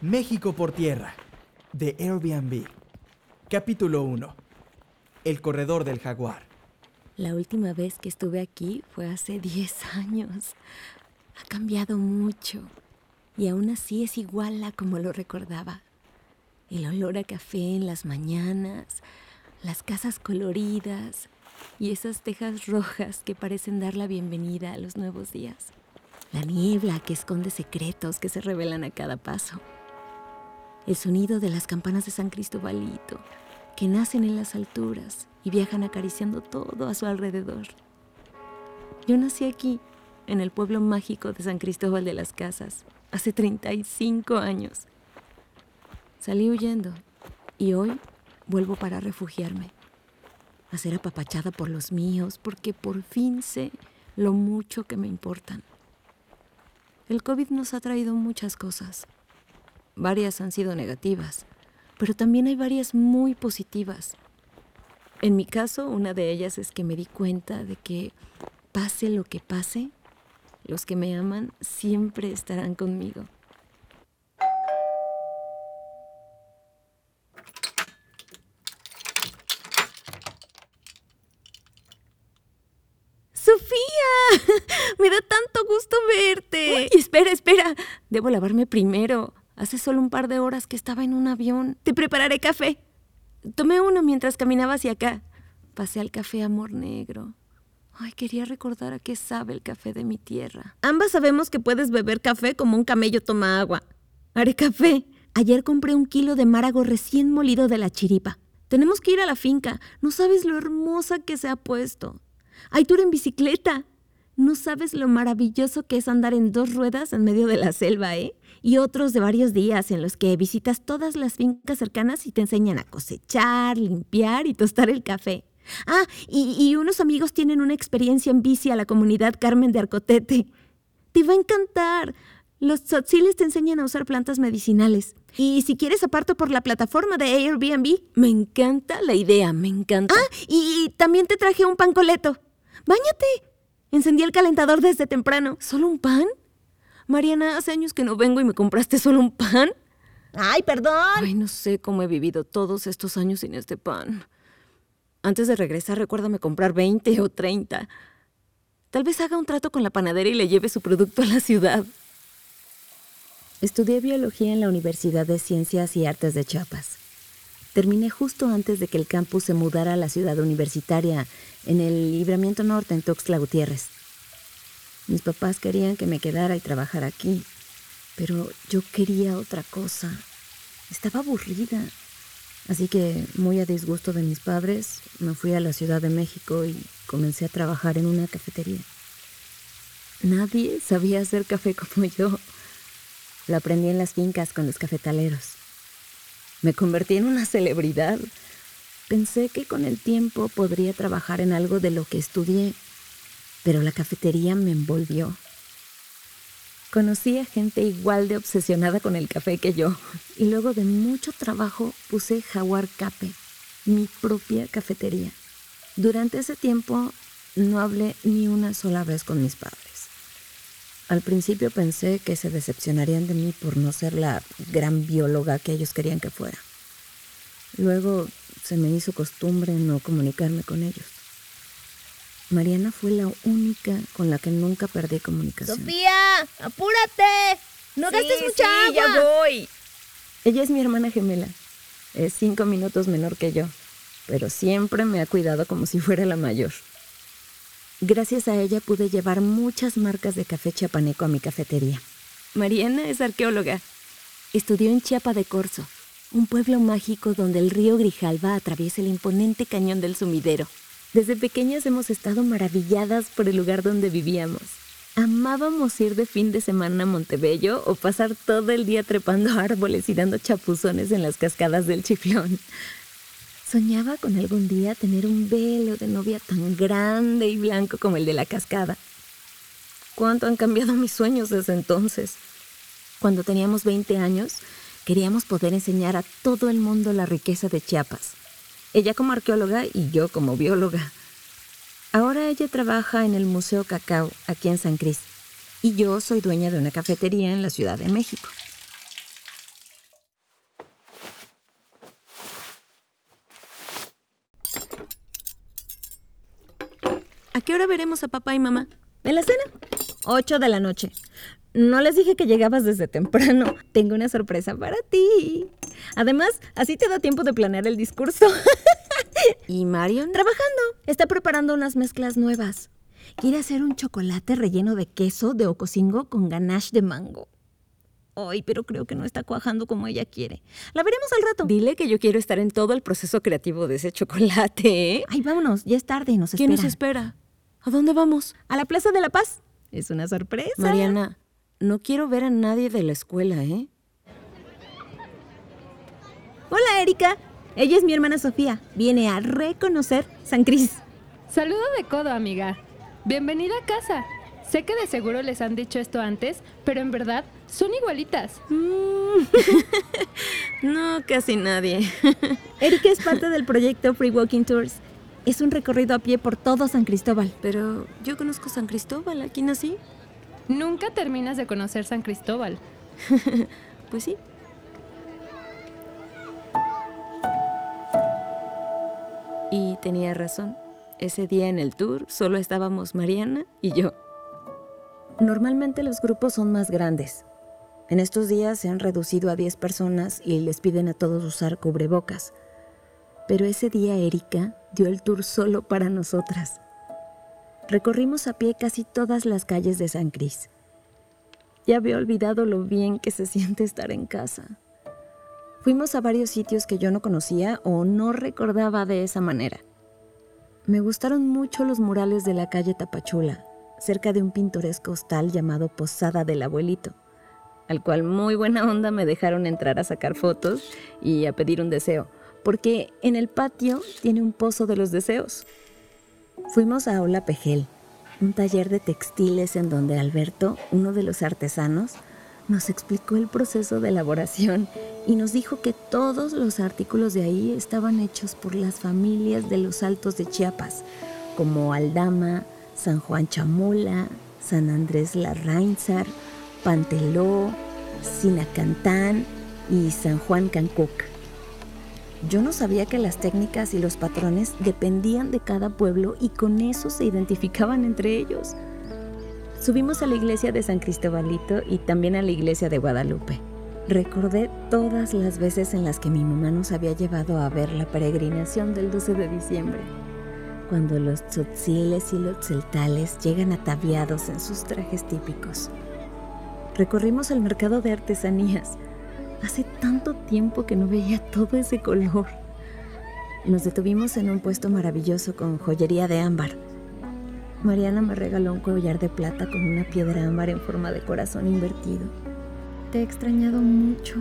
México por tierra, de Airbnb. Capítulo 1. El corredor del jaguar. La última vez que estuve aquí fue hace 10 años. Ha cambiado mucho. Y aún así es igual a como lo recordaba. El olor a café en las mañanas, las casas coloridas y esas tejas rojas que parecen dar la bienvenida a los nuevos días. La niebla que esconde secretos que se revelan a cada paso. El sonido de las campanas de San Cristobalito, que nacen en las alturas y viajan acariciando todo a su alrededor. Yo nací aquí, en el pueblo mágico de San Cristóbal de las Casas, hace 35 años. Salí huyendo y hoy vuelvo para refugiarme, a ser apapachada por los míos, porque por fin sé lo mucho que me importan. El COVID nos ha traído muchas cosas. Varias han sido negativas, pero también hay varias muy positivas. En mi caso, una de ellas es que me di cuenta de que pase lo que pase, los que me aman siempre estarán conmigo. ¡Sofía! Me da tanto gusto verte. espera, espera. Debo lavarme primero. Hace solo un par de horas que estaba en un avión. Te prepararé café. Tomé uno mientras caminaba hacia acá. Pasé al café Amor Negro. Ay, quería recordar a qué sabe el café de mi tierra. Ambas sabemos que puedes beber café como un camello toma agua. Haré café. Ayer compré un kilo de márago recién molido de la chiripa. Tenemos que ir a la finca. No sabes lo hermosa que se ha puesto. Hay tour en bicicleta. No sabes lo maravilloso que es andar en dos ruedas en medio de la selva, ¿eh? Y otros de varios días en los que visitas todas las fincas cercanas y te enseñan a cosechar, limpiar y tostar el café. Ah, y, unos amigos tienen una experiencia en bici a la comunidad Carmen de Arcotete. Te va a encantar. Los tzotziles te enseñan a usar plantas medicinales. Y si quieres aparto por la plataforma de Airbnb, me encanta la idea, me encanta. Ah, y también te traje un pancoleto. ¡Báñate! Encendí el calentador desde temprano. ¿Solo un pan? Mariana, hace años que no vengo y me compraste solo un pan. Ay, perdón. Ay, no sé cómo he vivido todos estos años sin este pan. Antes de regresar, recuérdame comprar 20 o 30. Tal vez haga un trato con la panadera y le lleve su producto a la ciudad. Estudié biología en la Universidad de Ciencias y Artes de Chiapas. Terminé justo antes de que el campus se mudara a la ciudad universitaria, en el Libramiento Norte, en Tuxtla Gutiérrez. Mis papás querían que me quedara y trabajara aquí, pero yo quería otra cosa. Estaba aburrida. Así que, muy a disgusto de mis padres, me fui a la Ciudad de México y comencé a trabajar en una cafetería. Nadie sabía hacer café como yo. Lo aprendí en las fincas con los cafetaleros. Me convertí en una celebridad. Pensé que con el tiempo podría trabajar en algo de lo que estudié, pero la cafetería me envolvió. Conocí a gente igual de obsesionada con el café que yo, y luego de mucho trabajo puse Jaguar Cafe, mi propia cafetería. Durante ese tiempo no hablé ni una sola vez con mis padres. Al principio pensé que se decepcionarían de mí por no ser la gran bióloga que ellos querían que fuera. Luego se me hizo costumbre no comunicarme con ellos. Mariana fue la única con la que nunca perdí comunicación. ¡Sofía! ¡Apúrate! ¡No gastes mucha sí, ya voy! Ella es mi hermana gemela. Es cinco minutos menor que yo, pero siempre me ha cuidado como si fuera la mayor. Gracias a ella pude llevar muchas marcas de café chiapaneco a mi cafetería. Mariana es arqueóloga. Estudió en Chiapa de Corzo, un pueblo mágico donde el río Grijalva atraviesa el imponente cañón del sumidero. Desde pequeñas hemos estado maravilladas por el lugar donde vivíamos. Amábamos ir de fin de semana a Montebello o pasar todo el día trepando árboles y dando chapuzones en las cascadas del chiflón. Soñaba con algún día tener un velo de novia tan grande y blanco como el de la cascada. ¿Cuánto han cambiado mis sueños desde entonces? Cuando teníamos 20 años, Queríamos poder enseñar a todo el mundo la riqueza de Chiapas. Ella como arqueóloga y yo como bióloga. Ahora ella trabaja en el Museo Cacao, aquí en San Cris, y yo soy dueña de una cafetería en la Ciudad de México. ¿A qué hora veremos a papá y mamá? ¿En la cena? 8 de la noche. No les dije que llegabas desde temprano. Tengo una sorpresa para ti. Además, así te da tiempo de planear el discurso. ¿Y Marion? Trabajando. Está preparando unas mezclas nuevas. Quiere hacer un chocolate relleno de queso de ocosingo con ganache de mango. Ay, pero creo que no está cuajando como ella quiere. La veremos al rato. Dile que yo quiero estar en todo el proceso creativo de ese chocolate, ¿eh? Ay, vámonos. Ya es tarde y nos ¿Quién espera. nos espera? ¿A dónde vamos? A la Plaza de la Paz. Es una sorpresa. Mariana, no quiero ver a nadie de la escuela, ¿eh? Hola, Erika. Ella es mi hermana Sofía. Viene a reconocer San Cris. Saludo de codo, amiga. Bienvenida a casa. Sé que de seguro les han dicho esto antes, pero en verdad son igualitas. No, casi nadie. Erika es parte del proyecto Free Walking Tours. Es un recorrido a pie por todo San Cristóbal. Pero yo conozco San Cristóbal, aquí nací. Nunca terminas de conocer San Cristóbal. Pues sí. Y tenía razón. Ese día en el tour solo estábamos Mariana y yo. Normalmente los grupos son más grandes. En estos días se han reducido a 10 personas y les piden a todos usar cubrebocas. Pero ese día Erika dio el tour solo para nosotras. Recorrimos a pie casi todas las calles de San Cris. Ya había olvidado lo bien que se siente estar en casa. Fuimos a varios sitios que yo no conocía o no recordaba de esa manera. Me gustaron mucho los murales de la calle Tapachula, cerca de un pintoresco hostal llamado Posada del Abuelito, al cual muy buena onda me dejaron entrar a sacar fotos y a pedir un deseo, porque en el patio tiene un pozo de los deseos. Fuimos a Aula Pejel, un taller de textiles en donde Alberto, uno de los artesanos, nos explicó el proceso de elaboración y nos dijo que todos los artículos de ahí estaban hechos por las familias de los altos de Chiapas, como Aldama, San Juan Chamula, San Andrés Larrainzar, Panteló, Sinacantán y San Juan Cancuc. Yo no sabía que las técnicas y los patrones dependían de cada pueblo y con eso se identificaban entre ellos. Subimos a la iglesia de San Cristobalito y también a la iglesia de Guadalupe. Recordé todas las veces en las que mi mamá nos había llevado a ver la peregrinación del 12 de diciembre, cuando los tzotziles y los celtales llegan ataviados en sus trajes típicos. Recorrimos el mercado de artesanías. Hace tanto tiempo que no veía todo ese color. Nos detuvimos en un puesto maravilloso con joyería de ámbar. Mariana me regaló un collar de plata con una piedra ámbar en forma de corazón invertido. Te he extrañado mucho.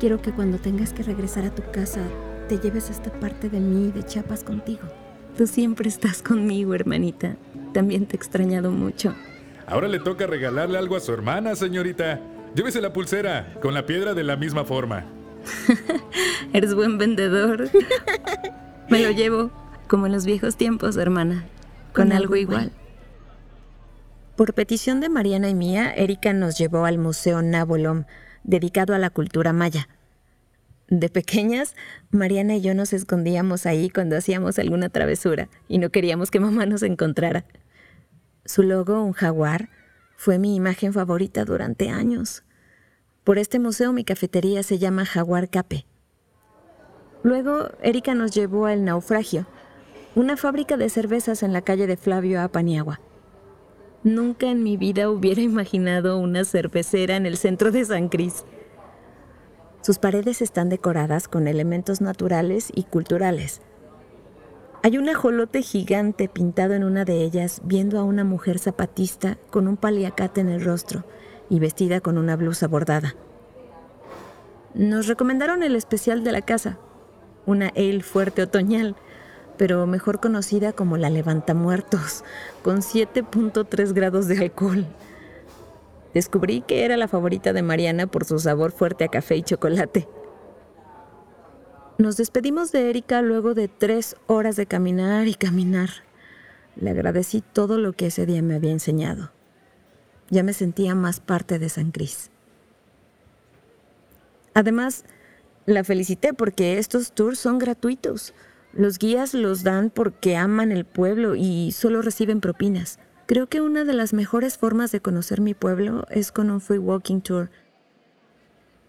Quiero que cuando tengas que regresar a tu casa, te lleves esta parte de mí y de Chiapas contigo. Tú siempre estás conmigo, hermanita. También te he extrañado mucho. Ahora le toca regalarle algo a su hermana, señorita. Llévese la pulsera, con la piedra de la misma forma. Eres buen vendedor. Me lo llevo, como en los viejos tiempos, hermana, con, algo igual. Por petición de Mariana y mía, Erika nos llevó al Museo Nabolom, dedicado a la cultura maya. De pequeñas, Mariana y yo nos escondíamos ahí cuando hacíamos alguna travesura y no queríamos que mamá nos encontrara. Su logo, un jaguar, fue mi imagen favorita durante años. Por este museo mi cafetería se llama Jaguar Cape. Luego, Erika nos llevó al Naufragio, una fábrica de cervezas en la calle de Flavio Apaniagua. Nunca en mi vida hubiera imaginado una cervecera en el centro de San Cris. Sus paredes están decoradas con elementos naturales y culturales. Hay un ajolote gigante pintado en una de ellas viendo a una mujer zapatista con un paliacate en el rostro y vestida con una blusa bordada. Nos recomendaron el especial de la casa, una ale fuerte otoñal, pero mejor conocida como la levantamuertos, con 7.3 grados de alcohol. Descubrí que era la favorita de Mariana por su sabor fuerte a café y chocolate. Nos despedimos de Erika luego de tres horas de caminar y caminar. Le agradecí todo lo que ese día me había enseñado. Ya me sentía más parte de San Cris. Además, la felicité porque estos tours son gratuitos. Los guías los dan porque aman el pueblo y solo reciben propinas. Creo que una de las mejores formas de conocer mi pueblo es con un free walking tour.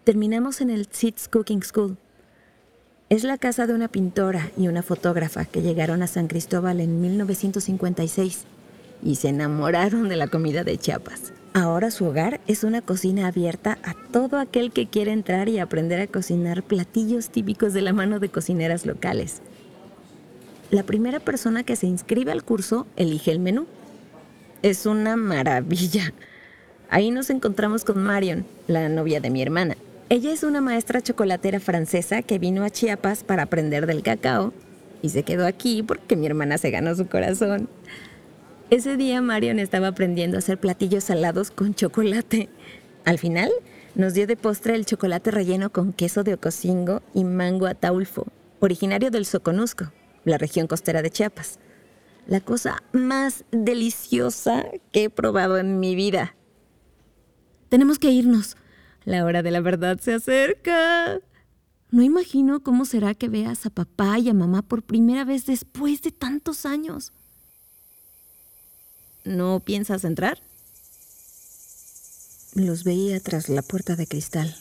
Terminamos en el Seeds Cooking School. Es la casa de una pintora y una fotógrafa que llegaron a San Cristóbal en 1956 y se enamoraron de la comida de Chiapas. Ahora su hogar es una cocina abierta a todo aquel que quiera entrar y aprender a cocinar platillos típicos de la mano de cocineras locales. La primera persona que se inscribe al curso elige el menú. Es una maravilla. Ahí nos encontramos con Marion, la novia de mi hermana. Ella es una maestra chocolatera francesa que vino a Chiapas para aprender del cacao y se quedó aquí porque mi hermana se ganó su corazón. Ese día Marion estaba aprendiendo a hacer platillos salados con chocolate. Al final, nos dio de postre el chocolate relleno con queso de ocosingo y mango ataulfo, originario del Soconusco, la región costera de Chiapas. La cosa más deliciosa que he probado en mi vida. Tenemos que irnos. La hora de la verdad se acerca. No imagino cómo será que veas a papá y a mamá por primera vez después de tantos años. ¿No piensas entrar? Los veía tras la puerta de cristal.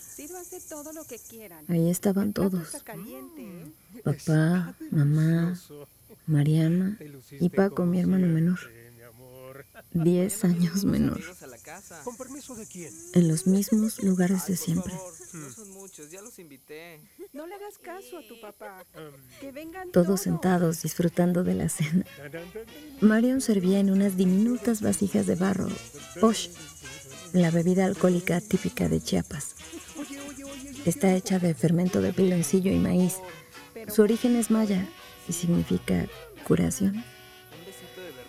Ahí estaban todos. ¿eh? Papá, mamá, Mariana y Paco, mi hermano menor. Diez años menor. En los mismos lugares de siempre. No le hagas caso a tu papá. Que vengan Todos sentados disfrutando de la cena. Marion servía en unas diminutas vasijas de barro, posh, la bebida alcohólica típica de Chiapas. Está hecha de fermento de piloncillo y maíz. Su origen es maya y significa curación.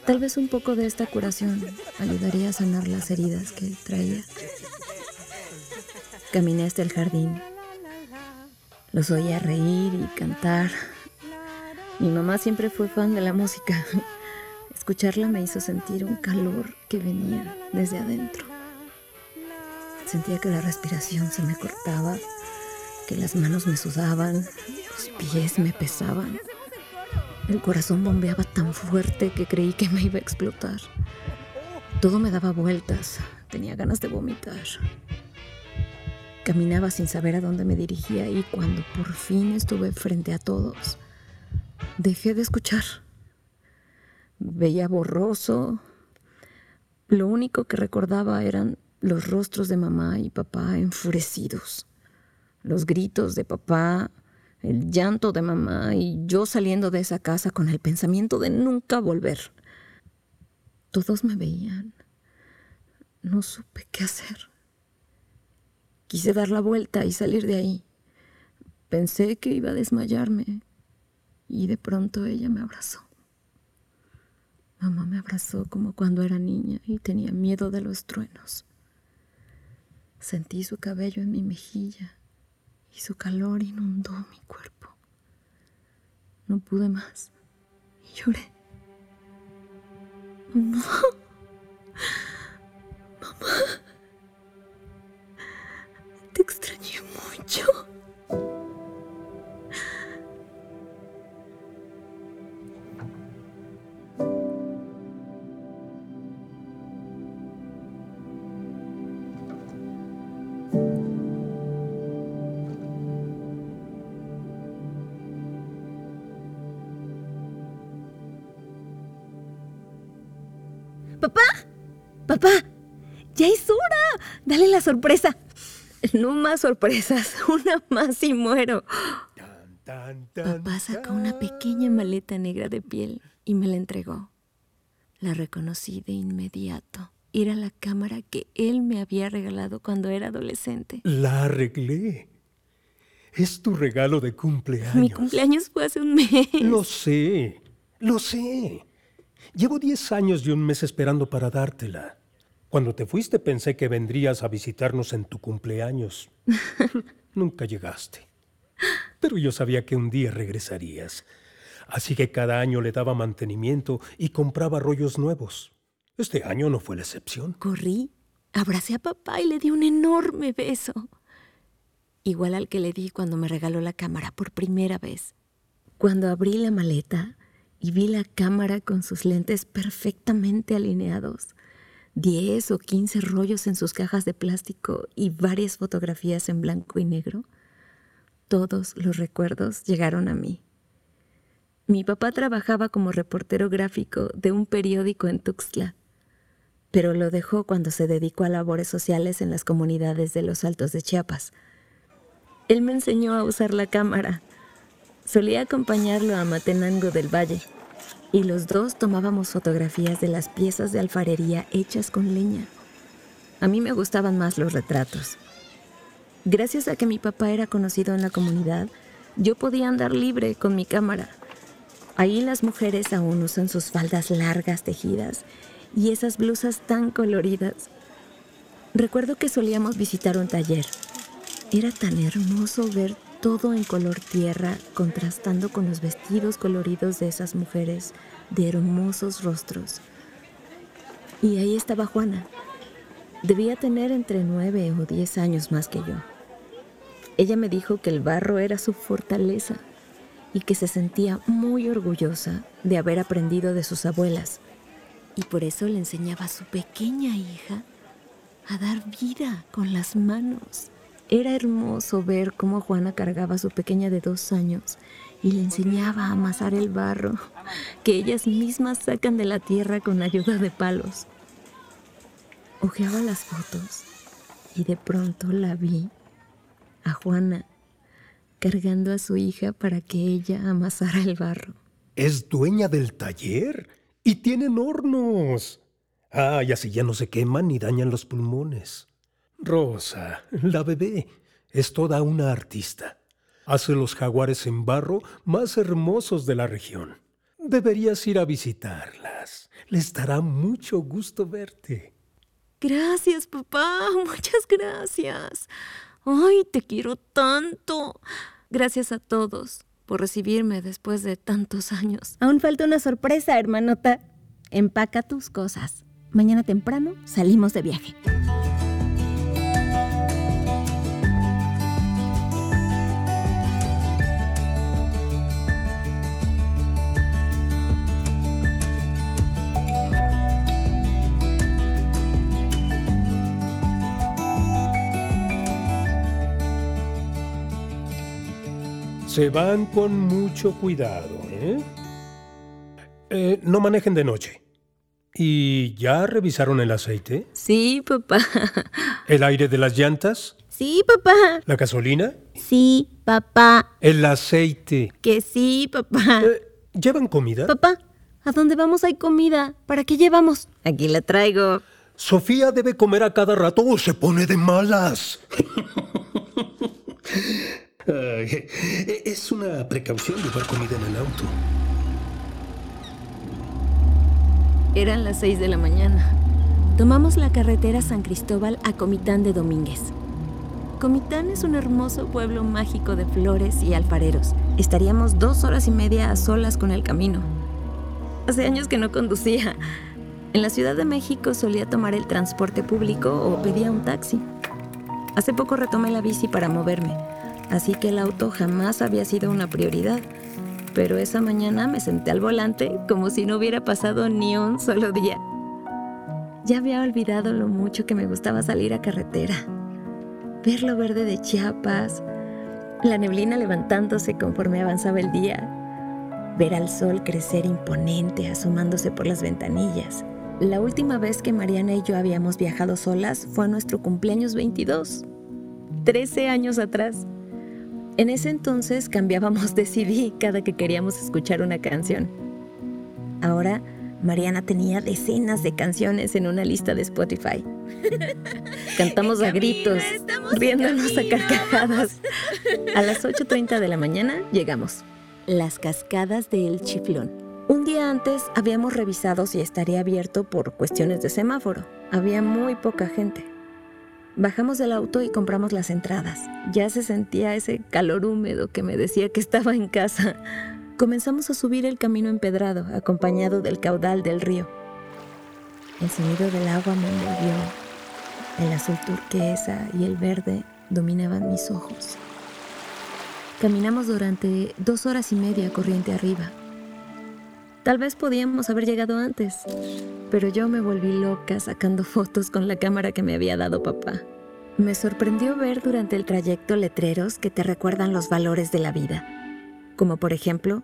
Tal vez un poco de esta curación ayudaría a sanar las heridas que traía. Caminé hasta el jardín. Los oía reír y cantar. Mi mamá siempre fue fan de la música. Escucharla me hizo sentir un calor que venía desde adentro. Sentía que la respiración se me cortaba, que las manos me sudaban, los pies me pesaban. El corazón bombeaba tan fuerte que creí que me iba a explotar. Todo me daba vueltas. Tenía ganas de vomitar. Caminaba sin saber a dónde me dirigía y cuando por fin estuve frente a todos, dejé de escuchar. Veía borroso. Lo único que recordaba eran los rostros de mamá y papá enfurecidos, los gritos de papá, el llanto de mamá y yo saliendo de esa casa con el pensamiento de nunca volver. Todos me veían. No supe qué hacer. Quise dar la vuelta y salir de ahí. Pensé que iba a desmayarme y de pronto ella me abrazó. Mamá me abrazó como cuando era niña y tenía miedo de los truenos. Sentí su cabello en mi mejilla y su calor inundó mi cuerpo. No pude más y lloré. Mamá. Mamá. Te extrañé mucho. Papá, papá, ya es hora. Dale la sorpresa. No más sorpresas, una más y muero. Papá sacó una pequeña maleta negra de piel y me la entregó. La reconocí de inmediato. Era la cámara que él me había regalado cuando era adolescente. La arreglé. Es tu regalo de cumpleaños. Mi cumpleaños fue hace un mes. Lo sé, lo sé. Llevo 10 años y un mes esperando para dártela. Cuando te fuiste pensé que vendrías a visitarnos en tu cumpleaños. Nunca llegaste. Pero yo sabía que un día regresarías. Así que cada año le daba mantenimiento y compraba rollos nuevos. Este año no fue la excepción. Corrí, abracé a papá y le di un enorme beso. Igual al que le di cuando me regaló la cámara por primera vez. Cuando abrí la maleta y vi la cámara con sus lentes perfectamente alineados, 10 o 15 rollos en sus cajas de plástico y varias fotografías en blanco y negro, todos los recuerdos llegaron a mí. Mi papá trabajaba como reportero gráfico de un periódico en Tuxtla, pero lo dejó cuando se dedicó a labores sociales en las comunidades de los Altos de Chiapas. Él me enseñó a usar la cámara. Solía acompañarlo a Matenango del Valle y los dos tomábamos fotografías de las piezas de alfarería hechas con leña. A mí me gustaban más los retratos. Gracias a que mi papá era conocido en la comunidad, yo podía andar libre con mi cámara. Ahí las mujeres aún usan sus faldas largas tejidas y esas blusas tan coloridas. Recuerdo que solíamos visitar un taller. Era tan hermoso ver todo en color tierra, contrastando con los vestidos coloridos de esas mujeres de hermosos rostros. Y ahí estaba Juana. Debía tener entre nueve o diez años más que yo. Ella me dijo que el barro era su fortaleza y que se sentía muy orgullosa de haber aprendido de sus abuelas. Y por eso le enseñaba a su pequeña hija a dar vida con las manos. Era hermoso ver cómo Juana cargaba a su pequeña de dos años y le enseñaba a amasar el barro que ellas mismas sacan de la tierra con ayuda de palos. Ojeaba las fotos y de pronto la vi, a Juana, cargando a su hija para que ella amasara el barro. Es dueña del taller y tienen hornos. Ah, y así ya no se queman ni dañan los pulmones. Rosa, la bebé, es toda una artista. Hace los jaguares en barro más hermosos de la región. Deberías ir a visitarlas. Les dará mucho gusto verte. Gracias, papá. Muchas gracias. Ay, te quiero tanto. Gracias a todos por recibirme después de tantos años. Aún falta una sorpresa, hermanota. Empaca tus cosas. Mañana temprano salimos de viaje. Se van con mucho cuidado, ¿eh? Eh, no manejen de noche. ¿Y ya revisaron el aceite? Sí, papá. ¿El aire de las llantas? Sí, papá. ¿La gasolina? Sí, papá. ¿El aceite? Que sí, papá. Eh, ¿Llevan comida? Papá, ¿a dónde vamos hay comida? ¿Para qué llevamos? Aquí la traigo. Sofía debe comer a cada rato o se pone de malas. Ay, es una precaución llevar comida en el auto. Eran las seis de la mañana. Tomamos la carretera San Cristóbal a Comitán de Domínguez. Comitán es un hermoso pueblo mágico de flores y alfareros. Estaríamos dos horas y media a solas con el camino. Hace años que no conducía. En la Ciudad de México solía tomar el transporte público o pedía un taxi. Hace poco retomé la bici para moverme así que el auto jamás había sido una prioridad. Pero esa mañana me senté al volante como si no hubiera pasado ni un solo día. Ya había olvidado lo mucho que me gustaba salir a carretera, ver lo verde de Chiapas, la neblina levantándose conforme avanzaba el día, ver al sol crecer imponente asomándose por las ventanillas. La última vez que Mariana y yo habíamos viajado solas fue a nuestro cumpleaños 22, 13 años atrás. En ese entonces cambiábamos de CD cada que queríamos escuchar una canción. Ahora, Mariana tenía decenas de canciones en una lista de Spotify. Cantamos a gritos, riéndonos a carcajadas. A las 8.30 de la mañana llegamos. Las cascadas de El Chiflón. Un día antes habíamos revisado si estaría abierto por cuestiones de semáforo. Había muy poca gente. Bajamos del auto y compramos las entradas. Ya se sentía ese calor húmedo que me decía que estaba en casa. Comenzamos a subir el camino empedrado, acompañado del caudal del río. El sonido del agua me envolvió. El azul turquesa y el verde dominaban mis ojos. Caminamos durante dos horas y media corriente arriba. Tal vez podíamos haber llegado antes, pero yo me volví loca sacando fotos con la cámara que me había dado papá. Me sorprendió ver durante el trayecto letreros que te recuerdan los valores de la vida, como por ejemplo,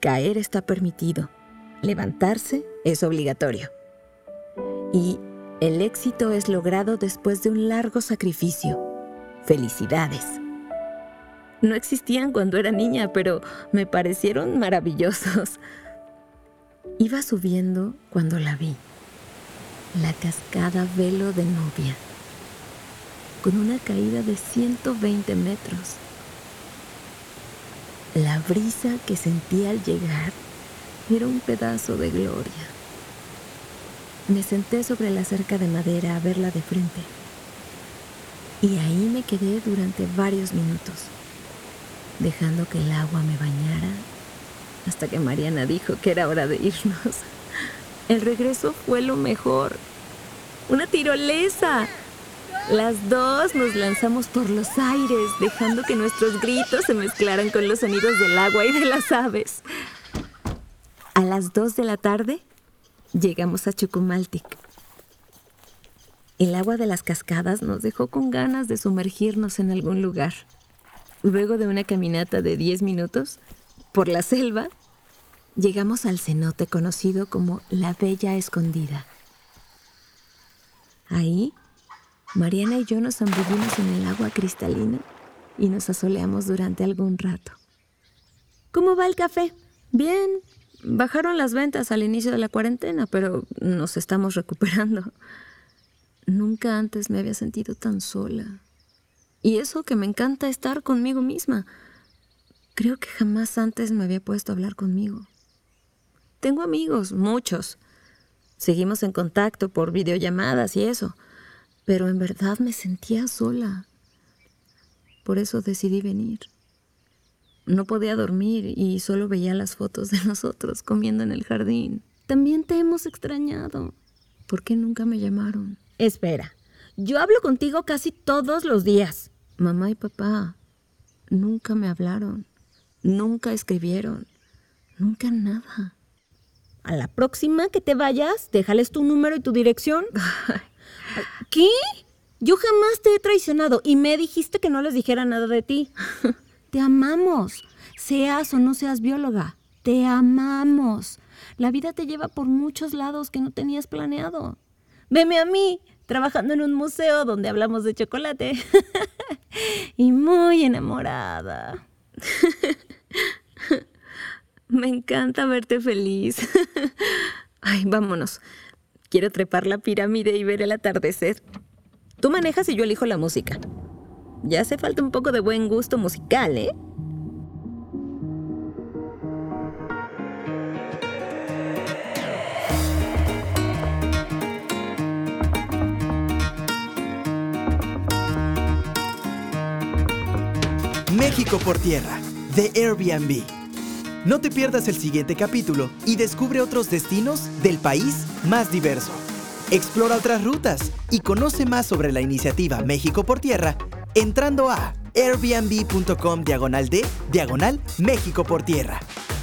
caer está permitido, levantarse es obligatorio. Y el éxito es logrado después de un largo sacrificio. Felicidades. No existían cuando era niña, pero me parecieron maravillosos. Iba subiendo cuando la vi. La cascada Velo de Novia, con una caída de 120 metros. La brisa que sentí al llegar era un pedazo de gloria. Me senté sobre la cerca de madera a verla de frente. Y ahí me quedé durante varios minutos, dejando que el agua me bañara hasta que Mariana dijo que era hora de irnos. El regreso fue lo mejor. Una tirolesa. Las dos nos lanzamos por los aires, dejando que nuestros gritos se mezclaran con los sonidos del agua y de las aves. A las dos de la tarde llegamos a Chucumaltic. El agua de las cascadas nos dejó con ganas de sumergirnos en algún lugar. Luego de una caminata de 10 minutos por la selva, llegamos al cenote conocido como la Bella Escondida. Ahí, Mariana y yo nos zambullimos en el agua cristalina y nos asoleamos durante algún rato. ¿Cómo va el café? Bien. Bajaron las ventas al inicio de la cuarentena, pero nos estamos recuperando. Nunca antes me había sentido tan sola. Y eso que me encanta estar conmigo misma. Creo que jamás antes me había puesto a hablar conmigo. Tengo amigos, muchos. Seguimos en contacto por videollamadas y eso, pero en verdad me sentía sola. Por eso decidí venir. No podía dormir y solo veía las fotos de nosotros comiendo en el jardín. También te hemos extrañado. ¿Por qué nunca me llamaron? Espera, yo hablo contigo casi todos los días. Mamá y papá nunca me hablaron, nunca escribieron, nunca nada. A la próxima que te vayas, déjales tu número y tu dirección. ¿Qué? Yo jamás te he traicionado y me dijiste que no les dijera nada de ti. Te amamos. Seas o no seas bióloga, te amamos. La vida te lleva por muchos lados que no tenías planeado. Veme a mí, trabajando en un museo donde hablamos de chocolate. y muy enamorada. Me encanta verte feliz. Ay, vámonos. Quiero trepar la pirámide y ver el atardecer. Tú manejas y yo elijo la música. Ya hace falta un poco de buen gusto musical, ¿eh? México por tierra, de Airbnb. No te pierdas el siguiente capítulo y descubre otros destinos del país más diverso. Explora otras rutas y conoce más sobre la iniciativa México por tierra entrando a airbnb.com diagonal de diagonal México por tierra.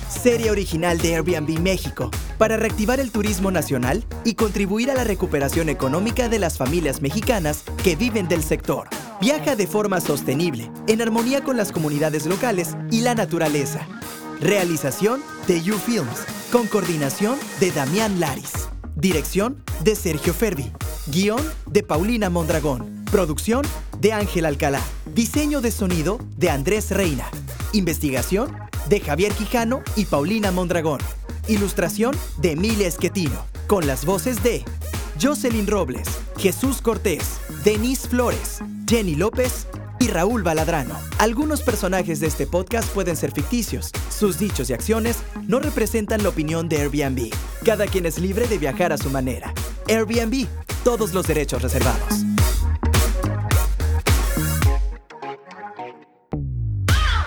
Serie original de Airbnb México para reactivar el turismo nacional y contribuir a la recuperación económica de las familias mexicanas que viven del sector. Viaja de forma sostenible, en armonía con las comunidades locales y la naturaleza. Realización de You Films, con coordinación de Damián Laris. Dirección de Sergio Ferbi. Guión de Paulina Mondragón. Producción de Ángel Alcalá. Diseño de sonido de Andrés Reina. Investigación de Javier Quijano y Paulina Mondragón. Ilustración de Emilia Esquetino. Con las voces de Jocelyn Robles, Jesús Cortés, Denise Flores, Jenny López y Raúl Baladrano. Algunos personajes de este podcast pueden ser ficticios. Sus dichos y acciones no representan la opinión de Airbnb. Cada quien es libre de viajar a su manera. Airbnb, todos los derechos reservados.